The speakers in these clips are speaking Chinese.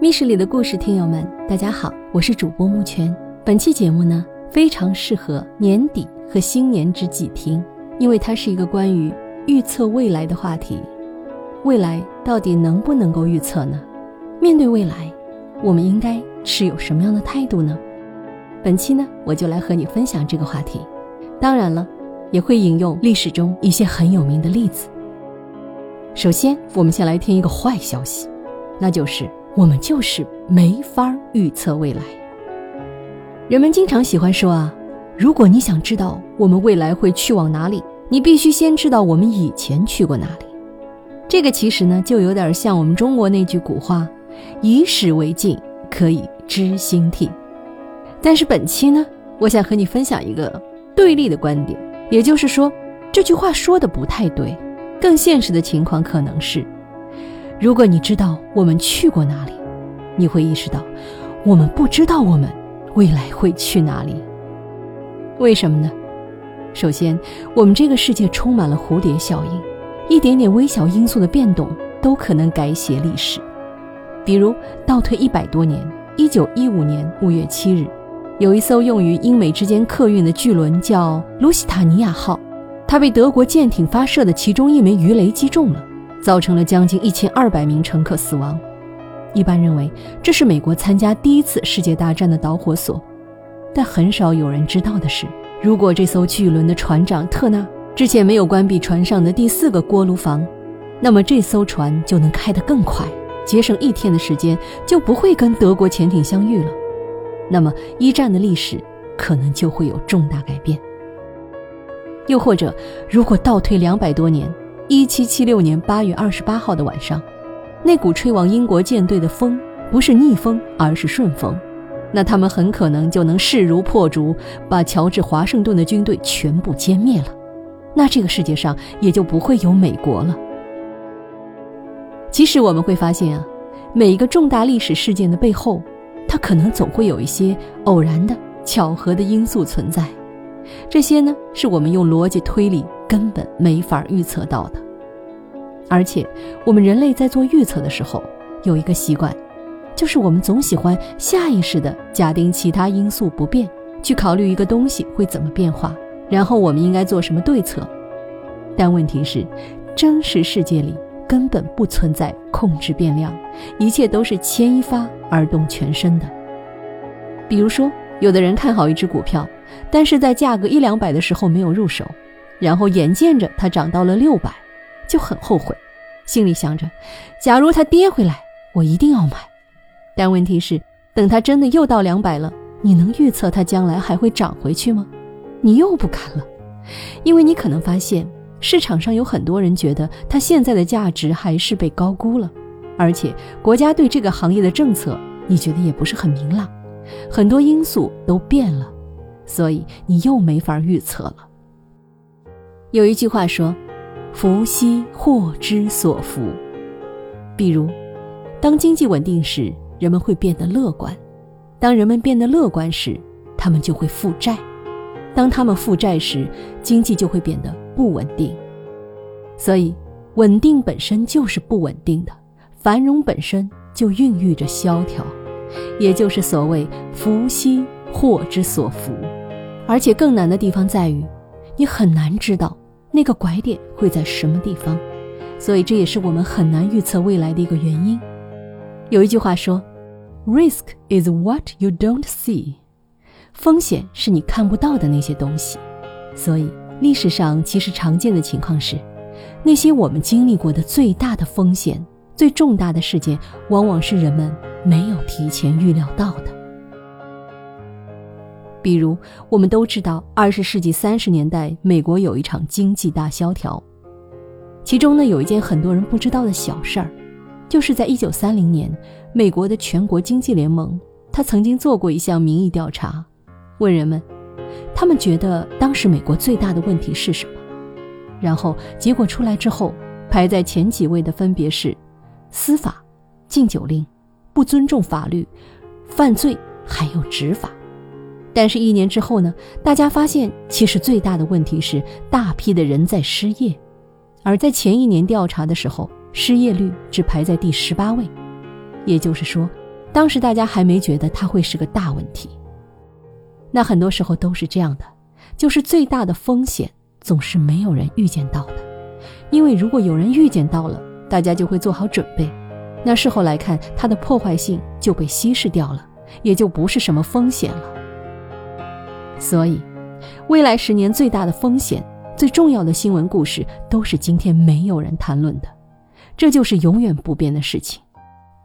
密室里的故事，听友们，大家好，我是主播木泉。本期节目呢，非常适合年底和新年之际听，因为它是一个关于预测未来的话题。未来到底能不能够预测呢？面对未来，我们应该持有什么样的态度呢？本期呢，我就来和你分享这个话题。当然了，也会引用历史中一些很有名的例子。首先，我们先来听一个坏消息，那就是。我们就是没法预测未来。人们经常喜欢说啊，如果你想知道我们未来会去往哪里，你必须先知道我们以前去过哪里。这个其实呢，就有点像我们中国那句古话：“以史为镜，可以知兴替。”但是本期呢，我想和你分享一个对立的观点，也就是说，这句话说的不太对。更现实的情况可能是。如果你知道我们去过哪里，你会意识到，我们不知道我们未来会去哪里。为什么呢？首先，我们这个世界充满了蝴蝶效应，一点点微小因素的变动都可能改写历史。比如，倒退一百多年，一九一五年五月七日，有一艘用于英美之间客运的巨轮叫“卢西塔尼亚号”，它被德国舰艇发射的其中一枚鱼雷击中了。造成了将近一千二百名乘客死亡。一般认为这是美国参加第一次世界大战的导火索，但很少有人知道的是，如果这艘巨轮的船长特纳之前没有关闭船上的第四个锅炉房，那么这艘船就能开得更快，节省一天的时间，就不会跟德国潜艇相遇了。那么一战的历史可能就会有重大改变。又或者，如果倒退两百多年。一七七六年八月二十八号的晚上，那股吹往英国舰队的风不是逆风，而是顺风，那他们很可能就能势如破竹，把乔治华盛顿的军队全部歼灭了。那这个世界上也就不会有美国了。其实我们会发现啊，每一个重大历史事件的背后，它可能总会有一些偶然的巧合的因素存在，这些呢，是我们用逻辑推理。根本没法预测到的，而且我们人类在做预测的时候，有一个习惯，就是我们总喜欢下意识的假定其他因素不变，去考虑一个东西会怎么变化，然后我们应该做什么对策。但问题是，真实世界里根本不存在控制变量，一切都是牵一发而动全身的。比如说，有的人看好一只股票，但是在价格一两百的时候没有入手。然后眼见着它涨到了六百，就很后悔，心里想着，假如它跌回来，我一定要买。但问题是，等它真的又到两百了，你能预测它将来还会涨回去吗？你又不敢了，因为你可能发现市场上有很多人觉得它现在的价值还是被高估了，而且国家对这个行业的政策，你觉得也不是很明朗，很多因素都变了，所以你又没法预测了。有一句话说：“福兮祸之所伏。”比如，当经济稳定时，人们会变得乐观；当人们变得乐观时，他们就会负债；当他们负债时，经济就会变得不稳定。所以，稳定本身就是不稳定的，繁荣本身就孕育着萧条，也就是所谓“福兮祸之所伏”。而且更难的地方在于。你很难知道那个拐点会在什么地方，所以这也是我们很难预测未来的一个原因。有一句话说：“Risk is what you don't see。”风险是你看不到的那些东西。所以历史上其实常见的情况是，那些我们经历过的最大的风险、最重大的事件，往往是人们没有提前预料到的。比如，我们都知道，二十世纪三十年代，美国有一场经济大萧条。其中呢，有一件很多人不知道的小事儿，就是在一九三零年，美国的全国经济联盟，他曾经做过一项民意调查，问人们，他们觉得当时美国最大的问题是什么？然后结果出来之后，排在前几位的分别是司法、禁酒令、不尊重法律、犯罪，还有执法。但是，一年之后呢？大家发现，其实最大的问题是大批的人在失业，而在前一年调查的时候，失业率只排在第十八位。也就是说，当时大家还没觉得它会是个大问题。那很多时候都是这样的，就是最大的风险总是没有人预见到的，因为如果有人预见到了，大家就会做好准备，那事后来看，它的破坏性就被稀释掉了，也就不是什么风险了。所以，未来十年最大的风险、最重要的新闻故事，都是今天没有人谈论的，这就是永远不变的事情。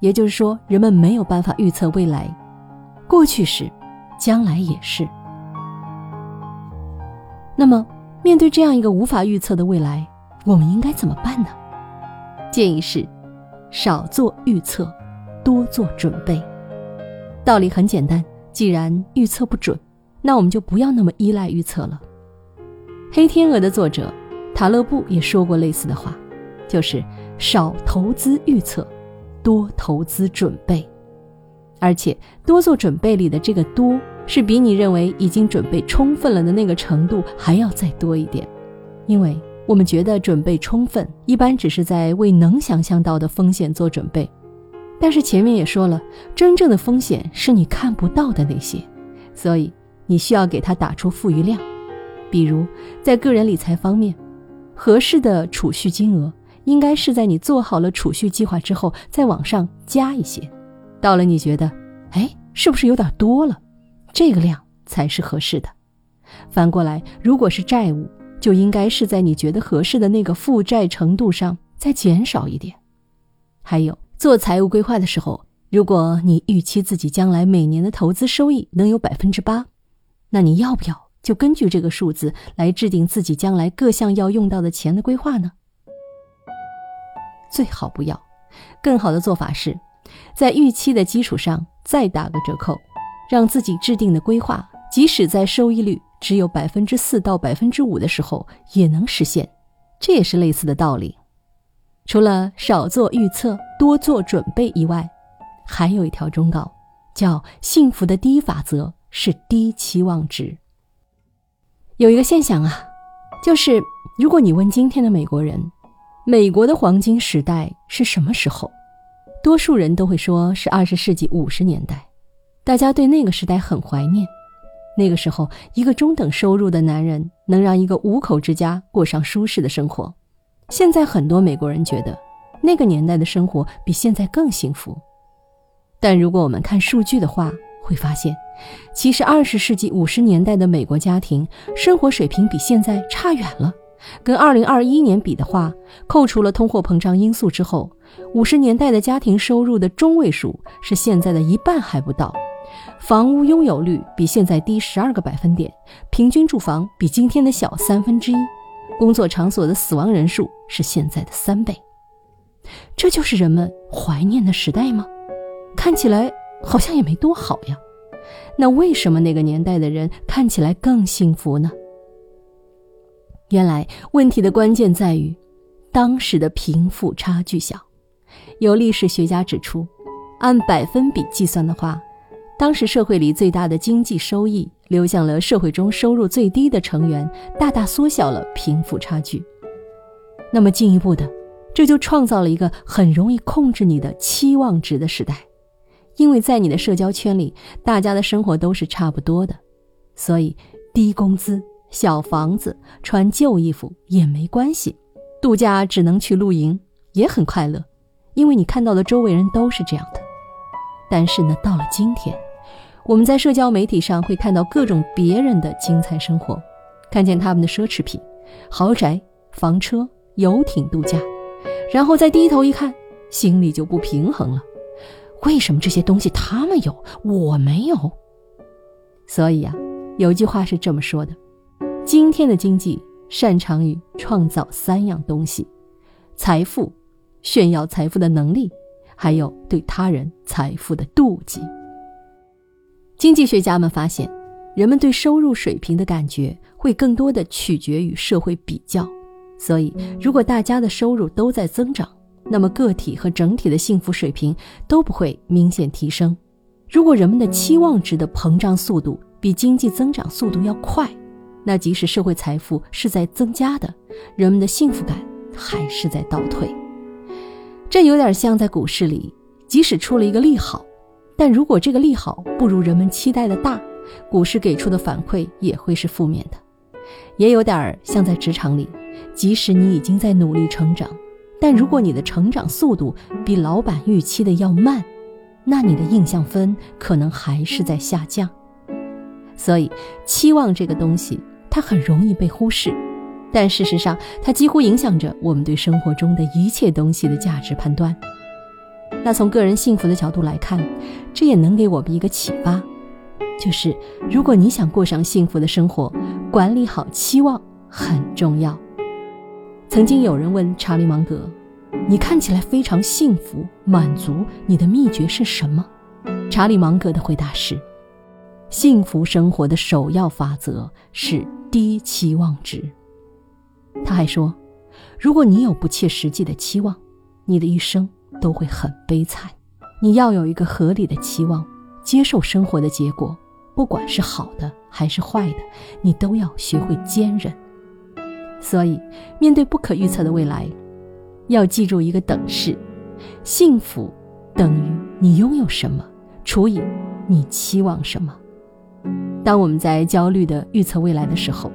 也就是说，人们没有办法预测未来，过去时。将来也是。那么，面对这样一个无法预测的未来，我们应该怎么办呢？建议是，少做预测，多做准备。道理很简单，既然预测不准，那我们就不要那么依赖预测了。《黑天鹅》的作者塔勒布也说过类似的话，就是少投资预测，多投资准备，而且多做准备里的这个多。是比你认为已经准备充分了的那个程度还要再多一点，因为我们觉得准备充分一般只是在为能想象到的风险做准备，但是前面也说了，真正的风险是你看不到的那些，所以你需要给它打出富余量。比如在个人理财方面，合适的储蓄金额应该是在你做好了储蓄计划之后再往上加一些，到了你觉得，哎，是不是有点多了？这个量才是合适的。反过来，如果是债务，就应该是在你觉得合适的那个负债程度上再减少一点。还有，做财务规划的时候，如果你预期自己将来每年的投资收益能有百分之八，那你要不要就根据这个数字来制定自己将来各项要用到的钱的规划呢？最好不要。更好的做法是，在预期的基础上再打个折扣。让自己制定的规划，即使在收益率只有百分之四到百分之五的时候，也能实现。这也是类似的道理。除了少做预测、多做准备以外，还有一条忠告，叫“幸福的第一法则是低期望值”。有一个现象啊，就是如果你问今天的美国人，美国的黄金时代是什么时候，多数人都会说是二十世纪五十年代。大家对那个时代很怀念，那个时候，一个中等收入的男人能让一个五口之家过上舒适的生活。现在很多美国人觉得，那个年代的生活比现在更幸福。但如果我们看数据的话，会发现，其实二十世纪五十年代的美国家庭生活水平比现在差远了。跟二零二一年比的话，扣除了通货膨胀因素之后，五十年代的家庭收入的中位数是现在的一半还不到。房屋拥有率比现在低十二个百分点，平均住房比今天的小三分之一，工作场所的死亡人数是现在的三倍。这就是人们怀念的时代吗？看起来好像也没多好呀。那为什么那个年代的人看起来更幸福呢？原来问题的关键在于，当时的贫富差距小。有历史学家指出，按百分比计算的话。当时社会里最大的经济收益流向了社会中收入最低的成员，大大缩小了贫富差距。那么进一步的，这就创造了一个很容易控制你的期望值的时代，因为在你的社交圈里，大家的生活都是差不多的，所以低工资、小房子、穿旧衣服也没关系，度假只能去露营也很快乐，因为你看到的周围人都是这样的。但是呢，到了今天。我们在社交媒体上会看到各种别人的精彩生活，看见他们的奢侈品、豪宅、房车、游艇度假，然后再低头一看，心里就不平衡了。为什么这些东西他们有，我没有？所以啊，有句话是这么说的：今天的经济擅长于创造三样东西：财富、炫耀财富的能力，还有对他人财富的妒忌。经济学家们发现，人们对收入水平的感觉会更多的取决于社会比较。所以，如果大家的收入都在增长，那么个体和整体的幸福水平都不会明显提升。如果人们的期望值的膨胀速度比经济增长速度要快，那即使社会财富是在增加的，人们的幸福感还是在倒退。这有点像在股市里，即使出了一个利好。但如果这个利好不如人们期待的大，股市给出的反馈也会是负面的。也有点像在职场里，即使你已经在努力成长，但如果你的成长速度比老板预期的要慢，那你的印象分可能还是在下降。所以，期望这个东西，它很容易被忽视，但事实上，它几乎影响着我们对生活中的一切东西的价值判断。那从个人幸福的角度来看，这也能给我们一个启发，就是如果你想过上幸福的生活，管理好期望很重要。曾经有人问查理芒格：“你看起来非常幸福满足，你的秘诀是什么？”查理芒格的回答是。幸福生活的首要法则是低期望值。他还说，如果你有不切实际的期望，你的一生都会很悲惨。你要有一个合理的期望，接受生活的结果，不管是好的还是坏的，你都要学会坚忍。所以，面对不可预测的未来，要记住一个等式：幸福等于你拥有什么除以你期望什么。当我们在焦虑的预测未来的时候，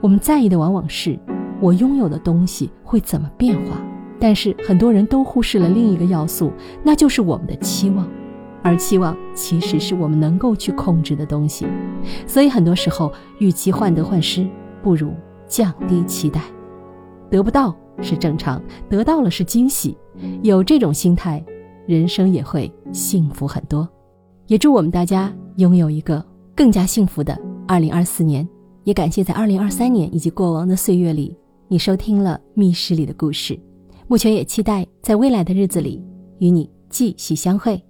我们在意的往往是我拥有的东西会怎么变化。但是很多人都忽视了另一个要素，那就是我们的期望，而期望其实是我们能够去控制的东西。所以很多时候，与其患得患失，不如降低期待。得不到是正常，得到了是惊喜。有这种心态，人生也会幸福很多。也祝我们大家拥有一个。更加幸福的二零二四年，也感谢在二零二三年以及过往的岁月里，你收听了密室里的故事。目前也期待在未来的日子里与你继续相会。